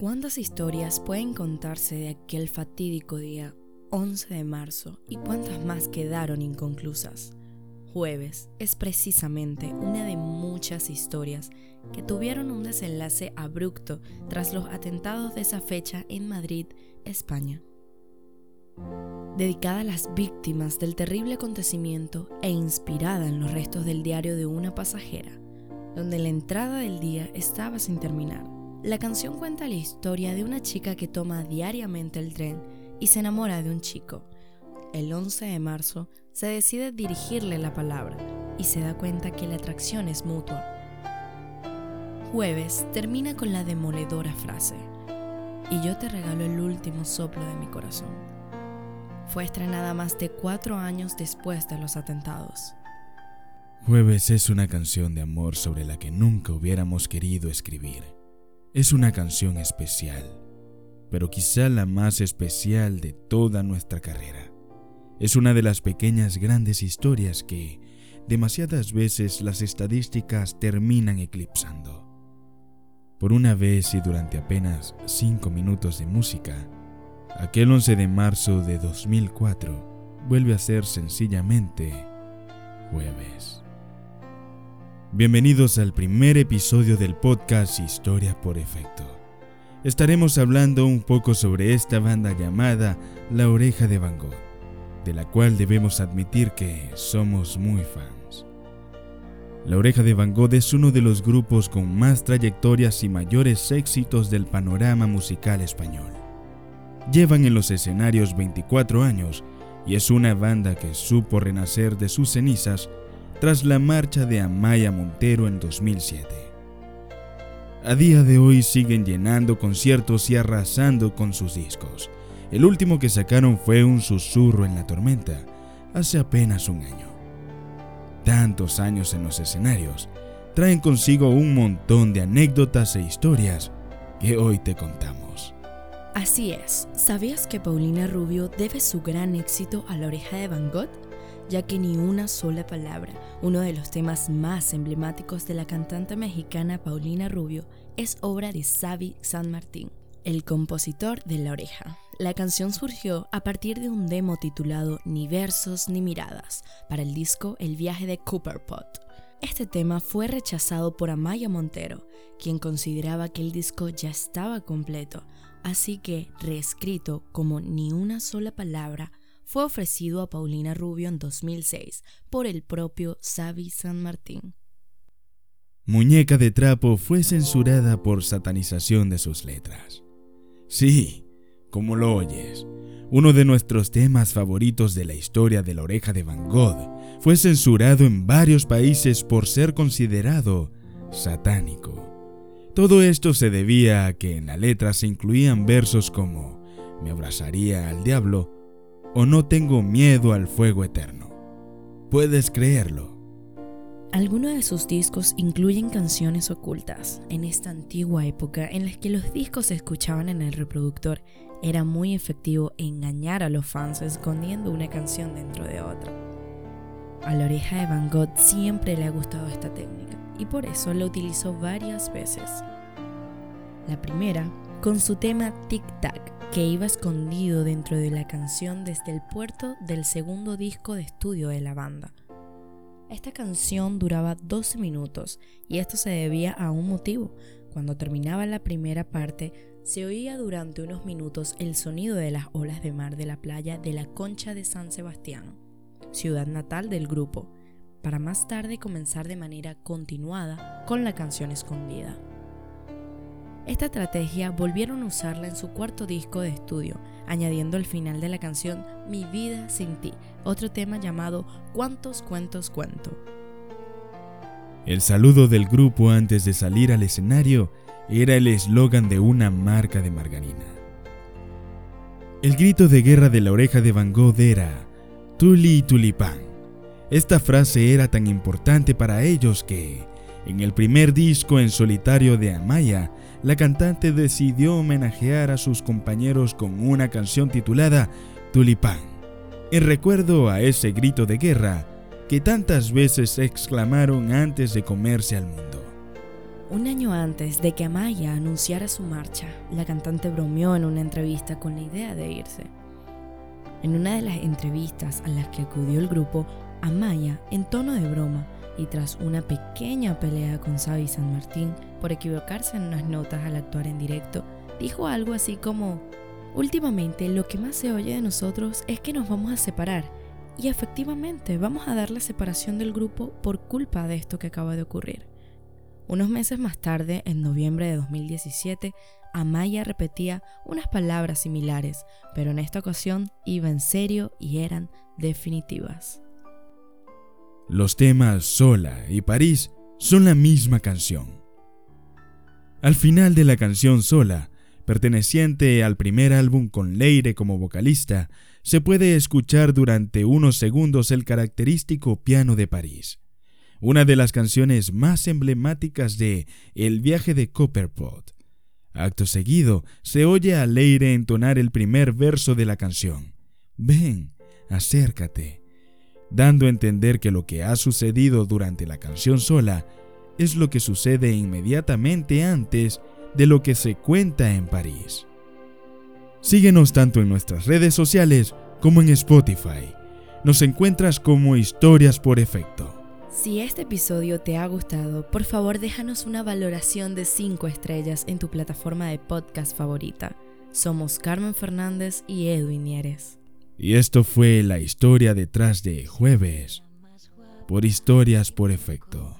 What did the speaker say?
¿Cuántas historias pueden contarse de aquel fatídico día 11 de marzo y cuántas más quedaron inconclusas? Jueves es precisamente una de muchas historias que tuvieron un desenlace abrupto tras los atentados de esa fecha en Madrid, España. Dedicada a las víctimas del terrible acontecimiento e inspirada en los restos del diario de una pasajera, donde la entrada del día estaba sin terminar la canción cuenta la historia de una chica que toma diariamente el tren y se enamora de un chico. El 11 de marzo se decide dirigirle la palabra y se da cuenta que la atracción es mutua. Jueves termina con la demoledora frase, y yo te regalo el último soplo de mi corazón. Fue estrenada más de cuatro años después de los atentados. Jueves es una canción de amor sobre la que nunca hubiéramos querido escribir es una canción especial, pero quizá la más especial de toda nuestra carrera. Es una de las pequeñas grandes historias que demasiadas veces las estadísticas terminan eclipsando. Por una vez y durante apenas cinco minutos de música, aquel 11 de marzo de 2004 vuelve a ser sencillamente jueves. Bienvenidos al primer episodio del podcast Historia por Efecto. Estaremos hablando un poco sobre esta banda llamada La Oreja de Van Gogh, de la cual debemos admitir que somos muy fans. La Oreja de Van Gogh es uno de los grupos con más trayectorias y mayores éxitos del panorama musical español. Llevan en los escenarios 24 años y es una banda que supo renacer de sus cenizas tras la marcha de Amaya Montero en 2007. A día de hoy siguen llenando conciertos y arrasando con sus discos. El último que sacaron fue Un susurro en la tormenta, hace apenas un año. Tantos años en los escenarios traen consigo un montón de anécdotas e historias que hoy te contamos. Así es, ¿sabías que Paulina Rubio debe su gran éxito a la oreja de Van Gogh? Ya que ni una sola palabra, uno de los temas más emblemáticos de la cantante mexicana Paulina Rubio, es obra de Xavi San Martín, el compositor de La Oreja. La canción surgió a partir de un demo titulado Ni versos ni miradas para el disco El viaje de Cooperpot. Este tema fue rechazado por Amaya Montero, quien consideraba que el disco ya estaba completo, así que reescrito como ni una sola palabra fue ofrecido a Paulina Rubio en 2006 por el propio Xavi San Martín. Muñeca de Trapo fue censurada por satanización de sus letras. Sí, como lo oyes, uno de nuestros temas favoritos de la historia de la oreja de Van Gogh fue censurado en varios países por ser considerado satánico. Todo esto se debía a que en la letra se incluían versos como me abrazaría al diablo o no tengo miedo al fuego eterno. Puedes creerlo. Algunos de sus discos incluyen canciones ocultas. En esta antigua época en la que los discos se escuchaban en el reproductor, era muy efectivo engañar a los fans escondiendo una canción dentro de otra. A la oreja de Van Gogh siempre le ha gustado esta técnica y por eso la utilizó varias veces. La primera, con su tema Tic Tac, que iba escondido dentro de la canción desde el puerto del segundo disco de estudio de la banda. Esta canción duraba 12 minutos y esto se debía a un motivo. Cuando terminaba la primera parte, se oía durante unos minutos el sonido de las olas de mar de la playa de la Concha de San Sebastián, ciudad natal del grupo, para más tarde comenzar de manera continuada con la canción escondida. Esta estrategia volvieron a usarla en su cuarto disco de estudio, añadiendo al final de la canción Mi vida sin ti, otro tema llamado ¿Cuántos cuentos cuento? El saludo del grupo antes de salir al escenario era el eslogan de una marca de margarina. El grito de guerra de la oreja de Van Gogh era Tuli Tulipán. Esta frase era tan importante para ellos que, en el primer disco en solitario de Amaya, la cantante decidió homenajear a sus compañeros con una canción titulada Tulipán, en recuerdo a ese grito de guerra que tantas veces exclamaron antes de comerse al mundo. Un año antes de que Amaya anunciara su marcha, la cantante bromeó en una entrevista con la idea de irse. En una de las entrevistas a las que acudió el grupo, Amaya, en tono de broma y tras una pequeña pelea con Xavi San Martín por equivocarse en unas notas al actuar en directo, dijo algo así como, últimamente lo que más se oye de nosotros es que nos vamos a separar y efectivamente vamos a dar la separación del grupo por culpa de esto que acaba de ocurrir. Unos meses más tarde, en noviembre de 2017, Amaya repetía unas palabras similares, pero en esta ocasión iba en serio y eran definitivas. Los temas Sola y París son la misma canción. Al final de la canción Sola, perteneciente al primer álbum con Leire como vocalista, se puede escuchar durante unos segundos el característico piano de París una de las canciones más emblemáticas de El viaje de Copperpot. Acto seguido, se oye a Leire entonar el primer verso de la canción. Ven, acércate, dando a entender que lo que ha sucedido durante la canción sola es lo que sucede inmediatamente antes de lo que se cuenta en París. Síguenos tanto en nuestras redes sociales como en Spotify. Nos encuentras como Historias por Efecto. Si este episodio te ha gustado, por favor déjanos una valoración de 5 estrellas en tu plataforma de podcast favorita. Somos Carmen Fernández y Edwin Nieres. Y esto fue la historia detrás de Jueves por Historias por Efecto.